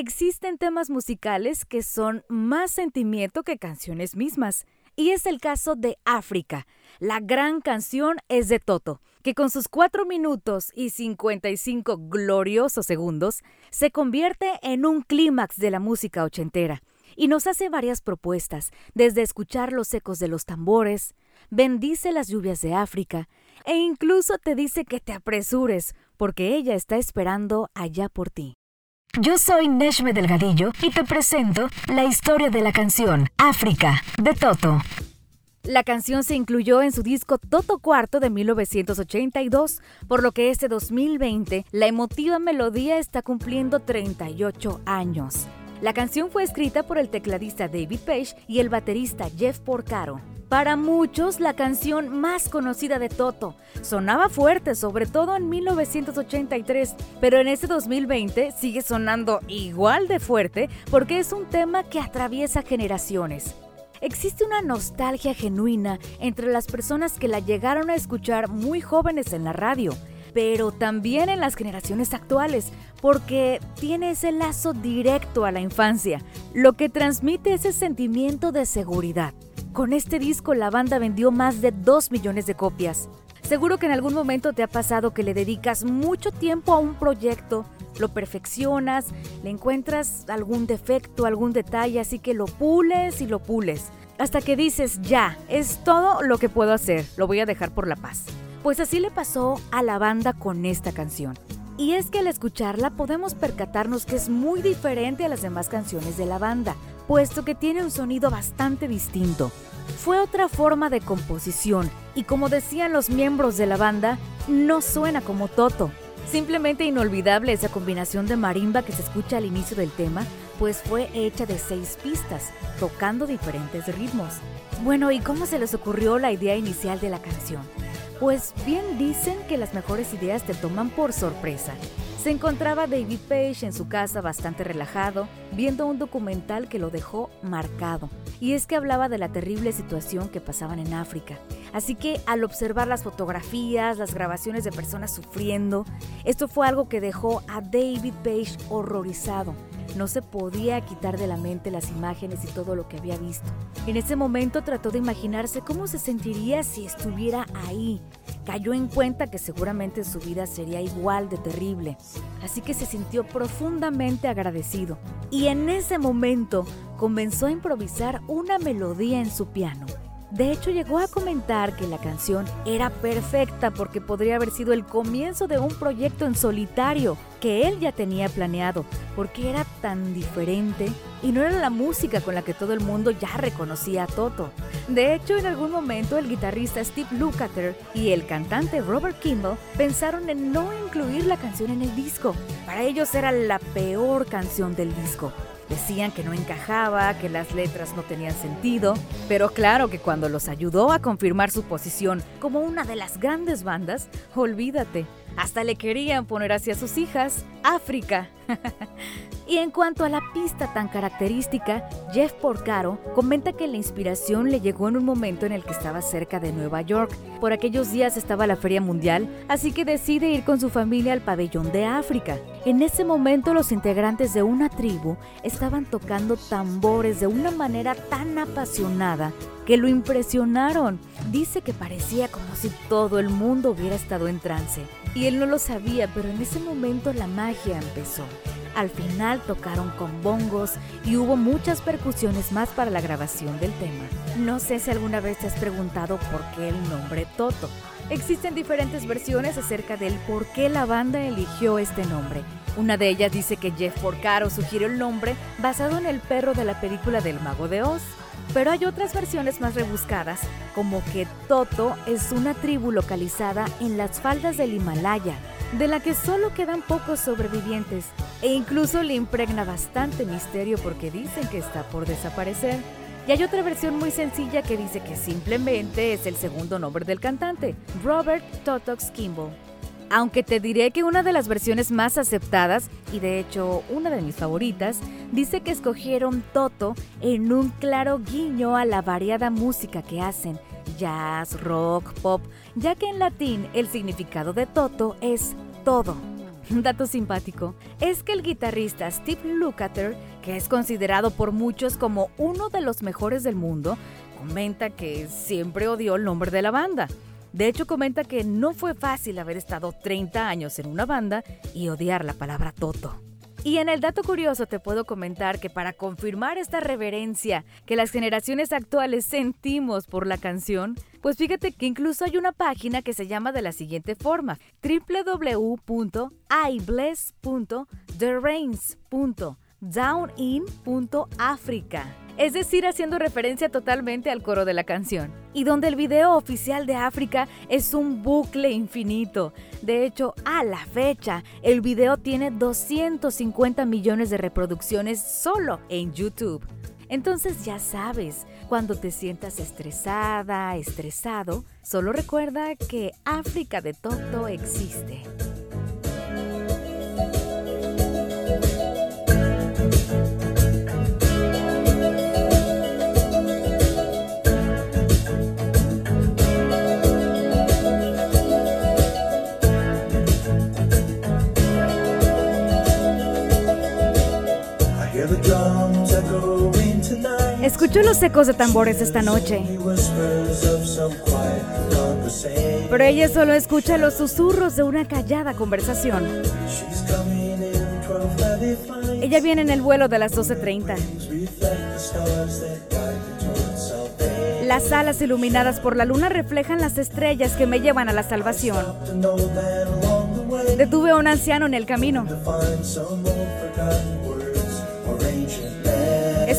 Existen temas musicales que son más sentimiento que canciones mismas. Y es el caso de África. La gran canción es de Toto, que con sus 4 minutos y 55 gloriosos segundos se convierte en un clímax de la música ochentera y nos hace varias propuestas, desde escuchar los ecos de los tambores, bendice las lluvias de África e incluso te dice que te apresures porque ella está esperando allá por ti. Yo soy Neshme Delgadillo y te presento la historia de la canción África de Toto. La canción se incluyó en su disco Toto Cuarto de 1982, por lo que este 2020 la emotiva melodía está cumpliendo 38 años. La canción fue escrita por el tecladista David Page y el baterista Jeff Porcaro. Para muchos, la canción más conocida de Toto sonaba fuerte, sobre todo en 1983, pero en este 2020 sigue sonando igual de fuerte porque es un tema que atraviesa generaciones. Existe una nostalgia genuina entre las personas que la llegaron a escuchar muy jóvenes en la radio, pero también en las generaciones actuales, porque tiene ese lazo directo a la infancia, lo que transmite ese sentimiento de seguridad. Con este disco la banda vendió más de 2 millones de copias. Seguro que en algún momento te ha pasado que le dedicas mucho tiempo a un proyecto, lo perfeccionas, le encuentras algún defecto, algún detalle, así que lo pules y lo pules. Hasta que dices, ya, es todo lo que puedo hacer, lo voy a dejar por la paz. Pues así le pasó a la banda con esta canción. Y es que al escucharla podemos percatarnos que es muy diferente a las demás canciones de la banda, puesto que tiene un sonido bastante distinto. Fue otra forma de composición y como decían los miembros de la banda, no suena como Toto. Simplemente inolvidable esa combinación de marimba que se escucha al inicio del tema, pues fue hecha de seis pistas, tocando diferentes ritmos. Bueno, ¿y cómo se les ocurrió la idea inicial de la canción? Pues bien dicen que las mejores ideas te toman por sorpresa. Se encontraba David Page en su casa bastante relajado, viendo un documental que lo dejó marcado. Y es que hablaba de la terrible situación que pasaban en África. Así que al observar las fotografías, las grabaciones de personas sufriendo, esto fue algo que dejó a David Page horrorizado. No se podía quitar de la mente las imágenes y todo lo que había visto. En ese momento trató de imaginarse cómo se sentiría si estuviera ahí. Cayó en cuenta que seguramente su vida sería igual de terrible, así que se sintió profundamente agradecido. Y en ese momento comenzó a improvisar una melodía en su piano. De hecho, llegó a comentar que la canción era perfecta porque podría haber sido el comienzo de un proyecto en solitario que él ya tenía planeado, porque era tan diferente y no era la música con la que todo el mundo ya reconocía a Toto. De hecho, en algún momento el guitarrista Steve Lukather y el cantante Robert Kimball pensaron en no incluir la canción en el disco. Para ellos era la peor canción del disco. Decían que no encajaba, que las letras no tenían sentido, pero claro que cuando los ayudó a confirmar su posición como una de las grandes bandas, olvídate, hasta le querían poner hacia sus hijas África. Y en cuanto a la pista tan característica, Jeff Porcaro comenta que la inspiración le llegó en un momento en el que estaba cerca de Nueva York. Por aquellos días estaba la Feria Mundial, así que decide ir con su familia al pabellón de África. En ese momento los integrantes de una tribu estaban tocando tambores de una manera tan apasionada que lo impresionaron. Dice que parecía como si todo el mundo hubiera estado en trance. Y él no lo sabía, pero en ese momento la magia empezó. Al final tocaron con bongos y hubo muchas percusiones más para la grabación del tema. No sé si alguna vez te has preguntado por qué el nombre Toto. Existen diferentes versiones acerca del por qué la banda eligió este nombre. Una de ellas dice que Jeff Porcaro sugirió el nombre basado en el perro de la película del Mago de Oz. Pero hay otras versiones más rebuscadas, como que Toto es una tribu localizada en las faldas del Himalaya, de la que solo quedan pocos sobrevivientes e incluso le impregna bastante misterio porque dicen que está por desaparecer. Y hay otra versión muy sencilla que dice que simplemente es el segundo nombre del cantante, Robert Totox Kimball. Aunque te diré que una de las versiones más aceptadas, y de hecho una de mis favoritas, dice que escogieron Toto en un claro guiño a la variada música que hacen, jazz, rock, pop, ya que en latín el significado de Toto es todo. Dato simpático es que el guitarrista Steve Lukather, que es considerado por muchos como uno de los mejores del mundo, comenta que siempre odió el nombre de la banda. De hecho, comenta que no fue fácil haber estado 30 años en una banda y odiar la palabra Toto. Y en el dato curioso te puedo comentar que para confirmar esta reverencia que las generaciones actuales sentimos por la canción, pues fíjate que incluso hay una página que se llama de la siguiente forma: www.ibless.therains.downin.africa es decir, haciendo referencia totalmente al coro de la canción, y donde el video oficial de África es un bucle infinito. De hecho, a la fecha, el video tiene 250 millones de reproducciones solo en YouTube. Entonces ya sabes, cuando te sientas estresada, estresado, solo recuerda que África de Toto existe. Escucho los ecos de tambores esta noche. Pero ella solo escucha los susurros de una callada conversación. Ella viene en el vuelo de las 12.30. Las alas iluminadas por la luna reflejan las estrellas que me llevan a la salvación. Detuve a un anciano en el camino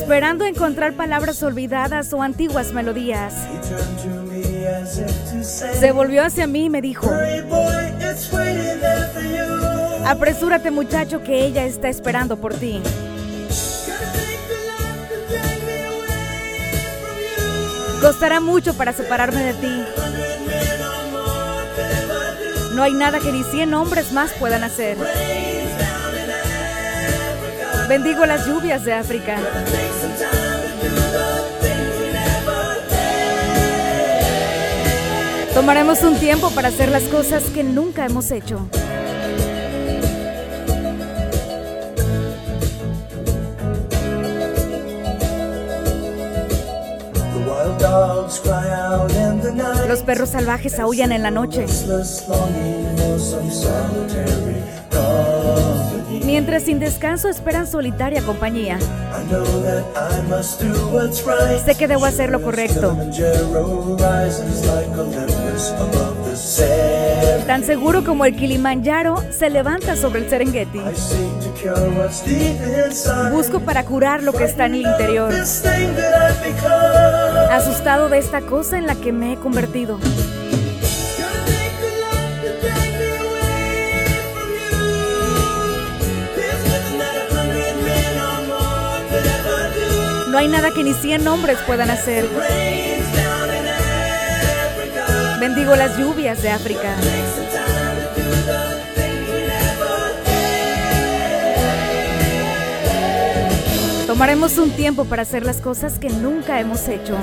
esperando encontrar palabras olvidadas o antiguas melodías. Se volvió hacia mí y me dijo, apresúrate muchacho que ella está esperando por ti. Costará mucho para separarme de ti. No hay nada que ni cien hombres más puedan hacer. Bendigo las lluvias de África. Tomaremos un tiempo para hacer las cosas que nunca hemos hecho. Los perros salvajes aullan en la noche. Mientras sin descanso esperan solitaria compañía. Sé que debo hacer lo correcto. Tan seguro como el Kilimanjaro se levanta sobre el Serengeti. Busco para curar lo que está en el interior. Asustado de esta cosa en la que me he convertido. No hay nada que ni cien hombres puedan hacer. Bendigo las lluvias de África. Tomaremos un tiempo para hacer las cosas que nunca hemos hecho.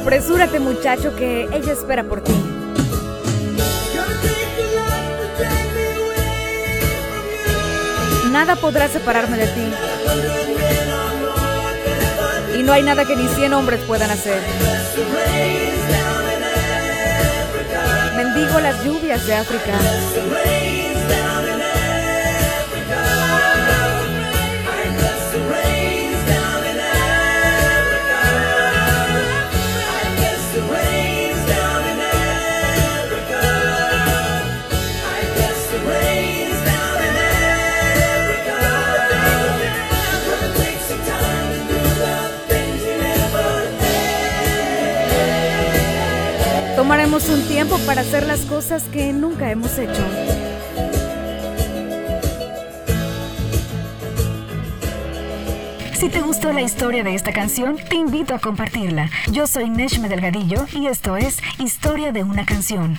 Apresúrate muchacho que ella espera por ti. Nada podrá separarme de ti. Y no hay nada que ni cien hombres puedan hacer. Bendigo las lluvias de África. Un tiempo para hacer las cosas que nunca hemos hecho. Si te gustó la historia de esta canción, te invito a compartirla. Yo soy Neshme Delgadillo y esto es Historia de una canción.